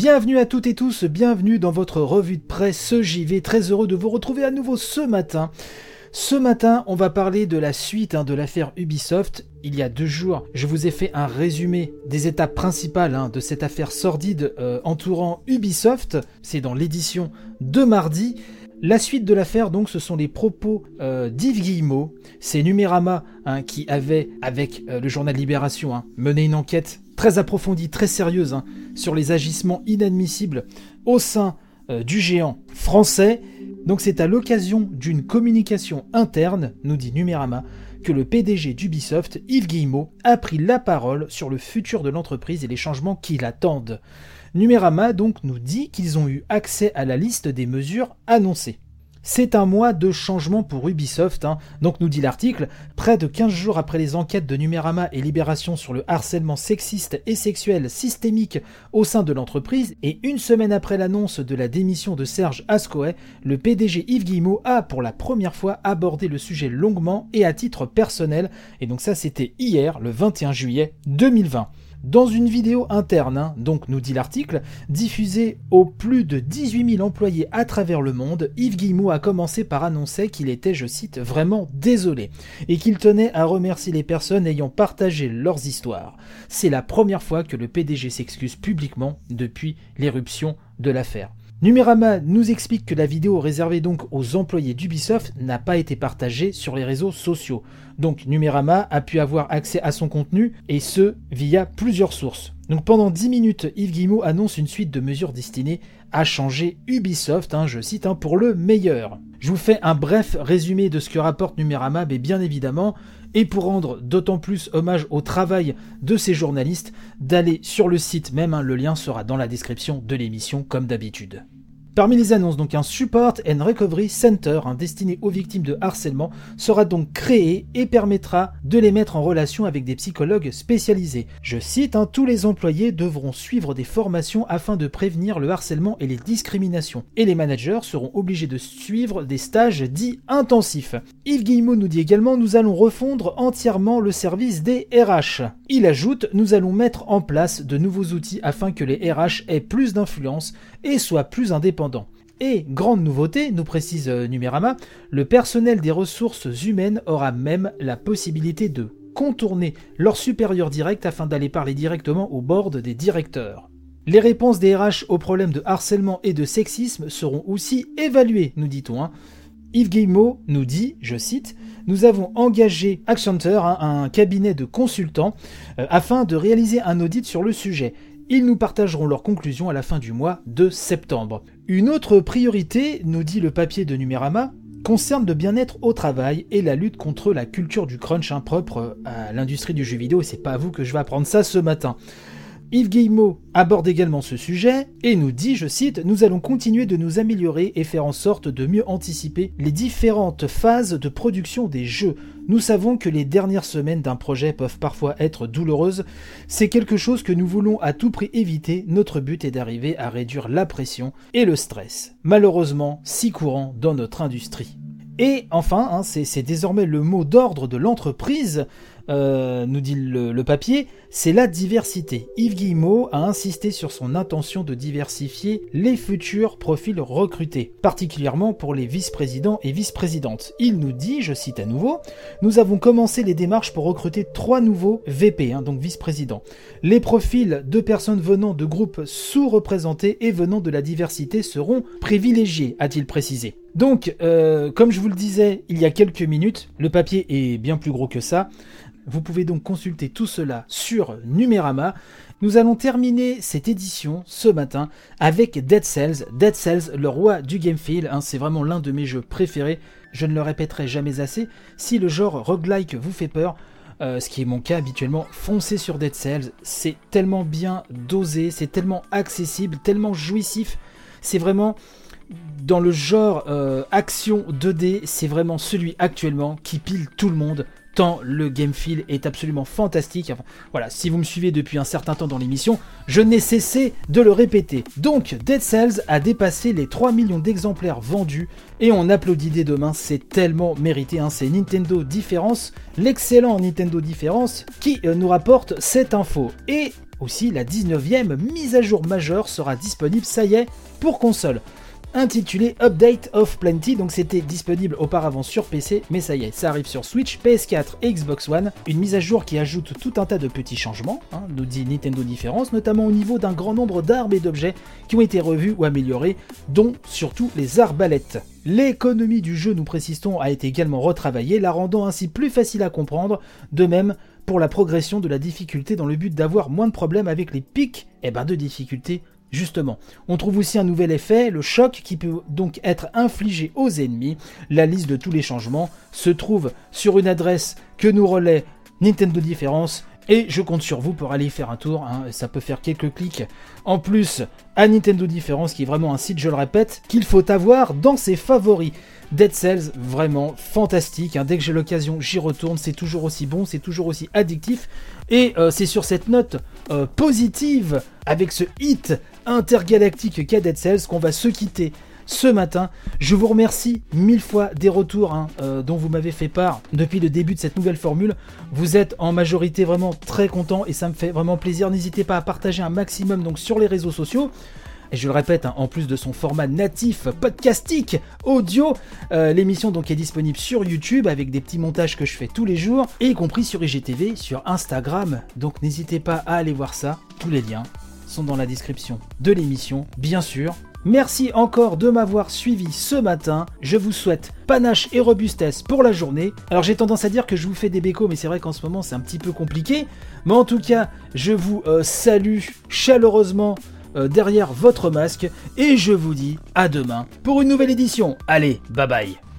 Bienvenue à toutes et tous, bienvenue dans votre revue de presse JV. Très heureux de vous retrouver à nouveau ce matin. Ce matin, on va parler de la suite hein, de l'affaire Ubisoft. Il y a deux jours, je vous ai fait un résumé des étapes principales hein, de cette affaire sordide euh, entourant Ubisoft. C'est dans l'édition de mardi. La suite de l'affaire, donc, ce sont les propos euh, d'Yves Guillemot. C'est Numérama hein, qui avait, avec euh, le journal Libération, hein, mené une enquête très approfondie, très sérieuse, hein, sur les agissements inadmissibles au sein euh, du géant français. Donc c'est à l'occasion d'une communication interne, nous dit Numérama, que le PDG d'Ubisoft, Yves Guillemot, a pris la parole sur le futur de l'entreprise et les changements qui l'attendent. Numérama donc nous dit qu'ils ont eu accès à la liste des mesures annoncées. C'est un mois de changement pour Ubisoft, hein. donc nous dit l'article, près de 15 jours après les enquêtes de Numérama et Libération sur le harcèlement sexiste et sexuel systémique au sein de l'entreprise, et une semaine après l'annonce de la démission de Serge Ascoé, le PDG Yves Guillemot a pour la première fois abordé le sujet longuement et à titre personnel, et donc ça c'était hier, le 21 juillet 2020. Dans une vidéo interne, hein, donc nous dit l'article, diffusée aux plus de 18 000 employés à travers le monde, Yves Guillemot a commencé par annoncer qu'il était, je cite, vraiment désolé, et qu'il tenait à remercier les personnes ayant partagé leurs histoires. C'est la première fois que le PDG s'excuse publiquement depuis l'éruption de l'affaire. Numérama nous explique que la vidéo réservée donc aux employés d'Ubisoft n'a pas été partagée sur les réseaux sociaux. Donc Numérama a pu avoir accès à son contenu et ce via plusieurs sources. Donc pendant 10 minutes, Yves Guillemot annonce une suite de mesures destinées à changer Ubisoft, hein, je cite, hein, pour le meilleur. Je vous fais un bref résumé de ce que rapporte Numérama, mais bien évidemment, et pour rendre d'autant plus hommage au travail de ces journalistes, d'aller sur le site même, hein, le lien sera dans la description de l'émission comme d'habitude. Parmi les annonces, donc un Support and Recovery Center destiné aux victimes de harcèlement sera donc créé et permettra de les mettre en relation avec des psychologues spécialisés. Je cite, hein, tous les employés devront suivre des formations afin de prévenir le harcèlement et les discriminations. Et les managers seront obligés de suivre des stages dits intensifs. Yves Guillemot nous dit également, nous allons refondre entièrement le service des RH. Il ajoute, nous allons mettre en place de nouveaux outils afin que les RH aient plus d'influence et soient plus indépendants. Et, grande nouveauté, nous précise euh, Numérama, le personnel des ressources humaines aura même la possibilité de contourner leur supérieur direct afin d'aller parler directement au board des directeurs. Les réponses des RH aux problèmes de harcèlement et de sexisme seront aussi évaluées, nous dit-on. Hein. Yves Guillemot nous dit, je cite, Nous avons engagé Accenture, hein, un cabinet de consultants, euh, afin de réaliser un audit sur le sujet. Ils nous partageront leurs conclusions à la fin du mois de septembre. Une autre priorité, nous dit le papier de Numérama, concerne le bien-être au travail et la lutte contre la culture du crunch impropre à l'industrie du jeu vidéo, et c'est pas à vous que je vais apprendre ça ce matin. Yves Guillemot aborde également ce sujet et nous dit, je cite, Nous allons continuer de nous améliorer et faire en sorte de mieux anticiper les différentes phases de production des jeux. Nous savons que les dernières semaines d'un projet peuvent parfois être douloureuses. C'est quelque chose que nous voulons à tout prix éviter. Notre but est d'arriver à réduire la pression et le stress, malheureusement si courant dans notre industrie. Et enfin, hein, c'est désormais le mot d'ordre de l'entreprise, euh, nous dit le, papier, c'est la diversité. Yves Guillemot a insisté sur son intention de diversifier les futurs profils recrutés, particulièrement pour les vice-présidents et vice-présidentes. Il nous dit, je cite à nouveau, nous avons commencé les démarches pour recruter trois nouveaux VP, hein, donc vice-présidents. Les profils de personnes venant de groupes sous-représentés et venant de la diversité seront privilégiés, a-t-il précisé. Donc, euh, comme je vous le disais il y a quelques minutes, le papier est bien plus gros que ça. Vous pouvez donc consulter tout cela sur Numérama. Nous allons terminer cette édition ce matin avec Dead Cells. Dead Cells, le roi du game feel, hein, c'est vraiment l'un de mes jeux préférés. Je ne le répéterai jamais assez. Si le genre roguelike vous fait peur, euh, ce qui est mon cas habituellement, foncez sur Dead Cells. C'est tellement bien dosé, c'est tellement accessible, tellement jouissif. C'est vraiment dans le genre euh, action 2D, c'est vraiment celui actuellement qui pile tout le monde tant le game feel est absolument fantastique. voilà, si vous me suivez depuis un certain temps dans l'émission, je n'ai cessé de le répéter. Donc, Dead Cells a dépassé les 3 millions d'exemplaires vendus et on applaudit dès demain, c'est tellement mérité. Hein. C'est Nintendo Différence, l'excellent Nintendo Différence, qui euh, nous rapporte cette info. Et Aussi, la 19e mise à jour majeure sera disponible, ça y est, pour console intitulé Update of Plenty, donc c'était disponible auparavant sur PC, mais ça y est, ça arrive sur Switch, PS4 et Xbox One, une mise à jour qui ajoute tout un tas de petits changements, hein, nous dit Nintendo Différence, notamment au niveau d'un grand nombre d'armes et d'objets qui ont été revus ou améliorés, dont surtout les arbalètes. L'économie du jeu, nous précisons, a été également retravaillée, la rendant ainsi plus facile à comprendre, de même pour la progression de la difficulté dans le but d'avoir moins de problèmes avec les pics et eh ben de difficulté Justement, on trouve aussi un nouvel effet, le choc qui peut donc être infligé aux ennemis. La liste de tous les changements se trouve sur une adresse que nous relaie Nintendo Différence et je compte sur vous pour aller faire un tour, hein. ça peut faire quelques clics. En plus, à Nintendo Différence, qui est vraiment un site, je le répète, qu'il faut avoir dans ses favoris. Dead Cells, vraiment fantastique. Hein. Dès que j'ai l'occasion, j'y retourne. C'est toujours aussi bon, c'est toujours aussi addictif. Et euh, c'est sur cette note euh, positive, avec ce hit intergalactique Dead Cells, qu'on va se quitter ce matin. Je vous remercie mille fois des retours hein, euh, dont vous m'avez fait part depuis le début de cette nouvelle formule. Vous êtes en majorité vraiment très content et ça me fait vraiment plaisir. N'hésitez pas à partager un maximum donc sur les réseaux sociaux. Et je le répète, hein, en plus de son format natif podcastique audio, euh, l'émission donc est disponible sur YouTube avec des petits montages que je fais tous les jours, et y compris sur IGTV, sur Instagram. Donc n'hésitez pas à aller voir ça. Tous les liens sont dans la description de l'émission, bien sûr. Merci encore de m'avoir suivi ce matin. Je vous souhaite panache et robustesse pour la journée. Alors j'ai tendance à dire que je vous fais des bécos, mais c'est vrai qu'en ce moment c'est un petit peu compliqué. Mais en tout cas, je vous euh, salue chaleureusement euh, derrière votre masque et je vous dis à demain pour une nouvelle édition. Allez, bye bye